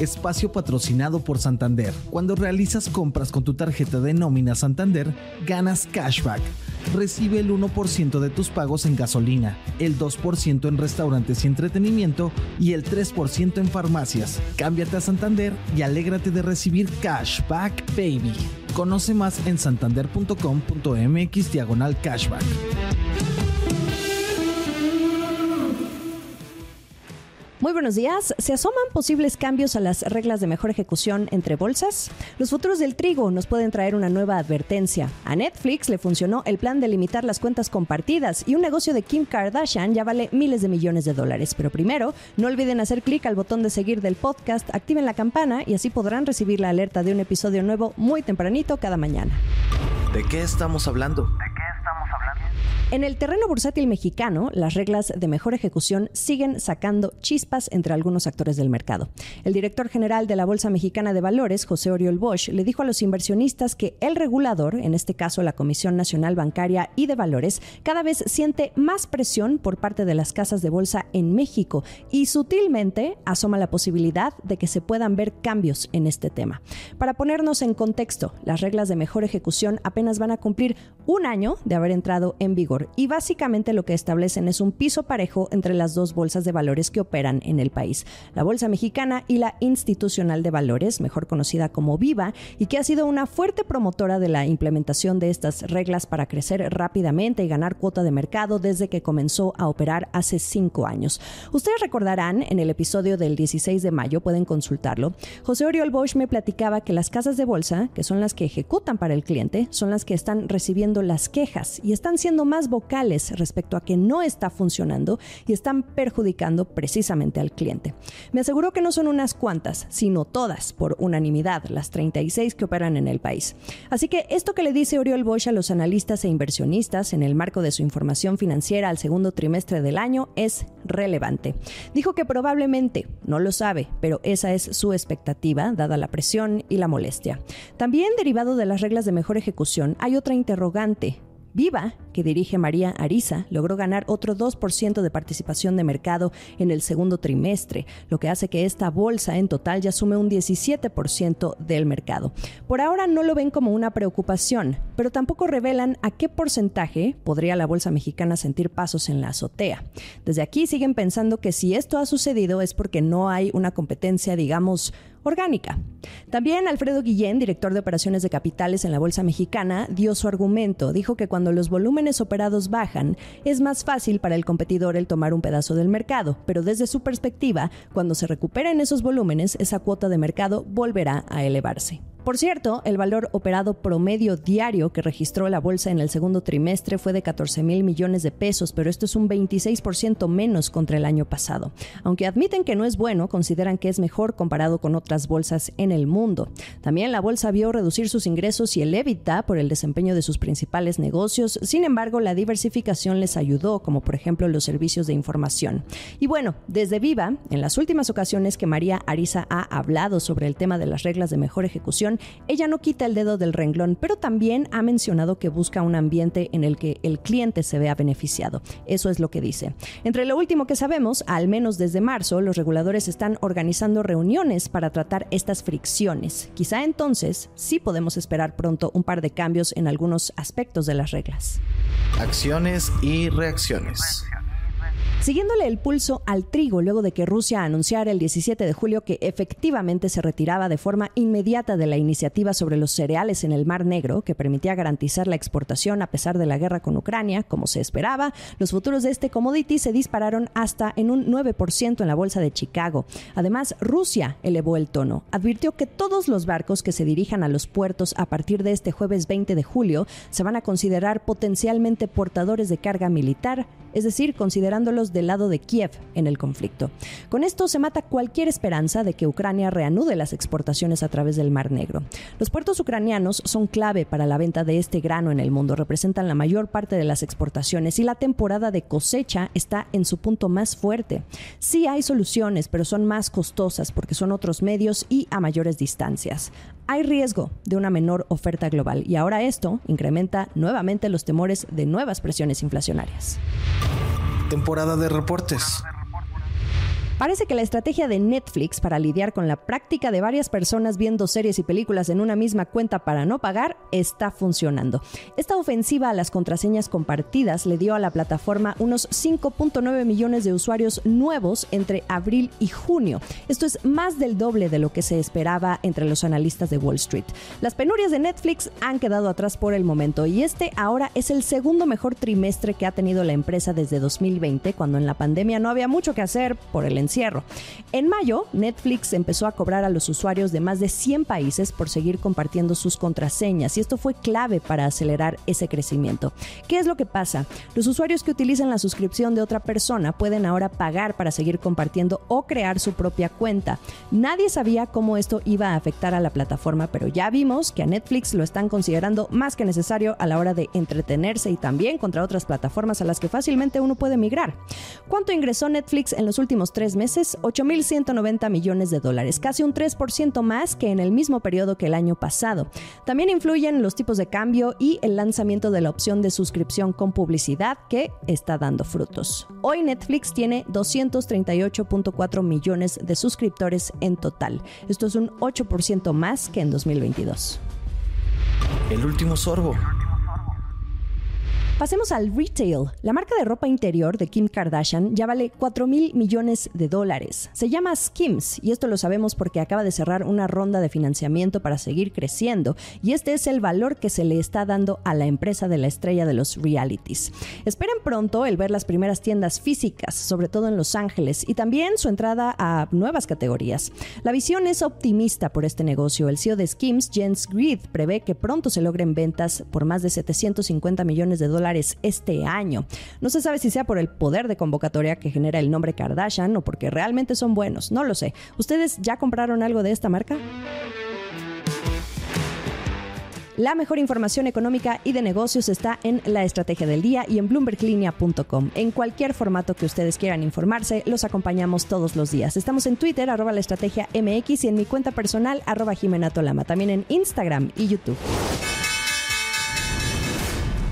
Espacio patrocinado por Santander. Cuando realizas compras con tu tarjeta de nómina Santander, ganas cashback. Recibe el 1% de tus pagos en gasolina, el 2% en restaurantes y entretenimiento y el 3% en farmacias. Cámbiate a Santander y alégrate de recibir cashback, baby. Conoce más en santander.com.mx diagonal cashback. Muy buenos días. ¿Se asoman posibles cambios a las reglas de mejor ejecución entre bolsas? Los futuros del trigo nos pueden traer una nueva advertencia. A Netflix le funcionó el plan de limitar las cuentas compartidas y un negocio de Kim Kardashian ya vale miles de millones de dólares. Pero primero, no olviden hacer clic al botón de seguir del podcast, activen la campana y así podrán recibir la alerta de un episodio nuevo muy tempranito cada mañana. ¿De qué estamos hablando? En el terreno bursátil mexicano, las reglas de mejor ejecución siguen sacando chispas entre algunos actores del mercado. El director general de la Bolsa Mexicana de Valores, José Oriol Bosch, le dijo a los inversionistas que el regulador, en este caso la Comisión Nacional Bancaria y de Valores, cada vez siente más presión por parte de las casas de bolsa en México y sutilmente asoma la posibilidad de que se puedan ver cambios en este tema. Para ponernos en contexto, las reglas de mejor ejecución apenas van a cumplir un año de haber entrado en vigor y básicamente lo que establecen es un piso parejo entre las dos bolsas de valores que operan en el país, la Bolsa Mexicana y la Institucional de Valores, mejor conocida como Viva, y que ha sido una fuerte promotora de la implementación de estas reglas para crecer rápidamente y ganar cuota de mercado desde que comenzó a operar hace cinco años. Ustedes recordarán en el episodio del 16 de mayo, pueden consultarlo, José Oriol Bosch me platicaba que las casas de bolsa, que son las que ejecutan para el cliente, son las que están recibiendo las quejas y están siendo más vocales respecto a que no está funcionando y están perjudicando precisamente al cliente. Me aseguró que no son unas cuantas, sino todas, por unanimidad, las 36 que operan en el país. Así que esto que le dice Oriol Bosch a los analistas e inversionistas en el marco de su información financiera al segundo trimestre del año es relevante. Dijo que probablemente, no lo sabe, pero esa es su expectativa, dada la presión y la molestia. También derivado de las reglas de mejor ejecución, hay otra interrogante Viva, que dirige María Ariza, logró ganar otro 2% de participación de mercado en el segundo trimestre, lo que hace que esta bolsa en total ya sume un 17% del mercado. Por ahora no lo ven como una preocupación, pero tampoco revelan a qué porcentaje podría la bolsa mexicana sentir pasos en la azotea. Desde aquí siguen pensando que si esto ha sucedido es porque no hay una competencia, digamos, orgánica. También Alfredo Guillén, director de operaciones de capitales en la Bolsa Mexicana, dio su argumento. Dijo que cuando los volúmenes operados bajan, es más fácil para el competidor el tomar un pedazo del mercado, pero desde su perspectiva, cuando se recuperen esos volúmenes, esa cuota de mercado volverá a elevarse. Por cierto, el valor operado promedio diario que registró la bolsa en el segundo trimestre fue de 14 mil millones de pesos, pero esto es un 26% menos contra el año pasado. Aunque admiten que no es bueno, consideran que es mejor comparado con otras bolsas en el mundo. También la bolsa vio reducir sus ingresos y el EBITDA por el desempeño de sus principales negocios. Sin embargo, la diversificación les ayudó, como por ejemplo los servicios de información. Y bueno, desde Viva, en las últimas ocasiones que María Ariza ha hablado sobre el tema de las reglas de mejor ejecución, ella no quita el dedo del renglón, pero también ha mencionado que busca un ambiente en el que el cliente se vea beneficiado. Eso es lo que dice. Entre lo último que sabemos, al menos desde marzo, los reguladores están organizando reuniones para tratar estas fricciones. Quizá entonces sí podemos esperar pronto un par de cambios en algunos aspectos de las reglas. Acciones y reacciones. Siguiéndole el pulso al trigo luego de que Rusia anunciara el 17 de julio que efectivamente se retiraba de forma inmediata de la iniciativa sobre los cereales en el Mar Negro, que permitía garantizar la exportación a pesar de la guerra con Ucrania, como se esperaba, los futuros de este commodity se dispararon hasta en un 9% en la bolsa de Chicago. Además, Rusia elevó el tono. Advirtió que todos los barcos que se dirijan a los puertos a partir de este jueves 20 de julio se van a considerar potencialmente portadores de carga militar, es decir, considerándolos del lado de Kiev en el conflicto. Con esto se mata cualquier esperanza de que Ucrania reanude las exportaciones a través del Mar Negro. Los puertos ucranianos son clave para la venta de este grano en el mundo, representan la mayor parte de las exportaciones y la temporada de cosecha está en su punto más fuerte. Sí hay soluciones, pero son más costosas porque son otros medios y a mayores distancias. Hay riesgo de una menor oferta global y ahora esto incrementa nuevamente los temores de nuevas presiones inflacionarias temporada de reportes. Parece que la estrategia de Netflix para lidiar con la práctica de varias personas viendo series y películas en una misma cuenta para no pagar está funcionando. Esta ofensiva a las contraseñas compartidas le dio a la plataforma unos 5.9 millones de usuarios nuevos entre abril y junio. Esto es más del doble de lo que se esperaba entre los analistas de Wall Street. Las penurias de Netflix han quedado atrás por el momento y este ahora es el segundo mejor trimestre que ha tenido la empresa desde 2020, cuando en la pandemia no había mucho que hacer por el En mayo, Netflix empezó a cobrar a los usuarios de más de 100 países por seguir compartiendo sus contraseñas y esto fue clave para acelerar ese crecimiento. ¿Qué es lo que pasa? Los usuarios que utilizan la suscripción de otra persona pueden ahora pagar para seguir compartiendo o crear su propia cuenta. Nadie sabía cómo esto iba a afectar a la plataforma, pero ya vimos que a Netflix lo están considerando más que necesario a la hora de entretenerse y también contra otras plataformas a las que fácilmente uno puede migrar. ¿Cuánto ingresó Netflix en los últimos tres meses? 8.190 millones de dólares, casi un 3% más que en el mismo periodo que el año pasado. También influyen los tipos de cambio y el lanzamiento de la opción de suscripción con publicidad que está dando frutos. Hoy Netflix tiene 238.4 millones de suscriptores en total. Esto es un 8% más que en 2022. El último sorbo. Pasemos al retail. La marca de ropa interior de Kim Kardashian ya vale 4 mil millones de dólares. Se llama Skims y esto lo sabemos porque acaba de cerrar una ronda de financiamiento para seguir creciendo y este es el valor que se le está dando a la empresa de la estrella de los realities. Esperen pronto el ver las primeras tiendas físicas, sobre todo en Los Ángeles, y también su entrada a nuevas categorías. La visión es optimista por este negocio. El CEO de Skims, Jens Greed, prevé que pronto se logren ventas por más de 750 millones de este año. No se sabe si sea por el poder de convocatoria que genera el nombre Kardashian o porque realmente son buenos, no lo sé. ¿Ustedes ya compraron algo de esta marca? La mejor información económica y de negocios está en La Estrategia del Día y en bloomberglinea.com. En cualquier formato que ustedes quieran informarse, los acompañamos todos los días. Estamos en Twitter, arroba la estrategia MX y en mi cuenta personal, arroba Jimena Tolama. También en Instagram y YouTube.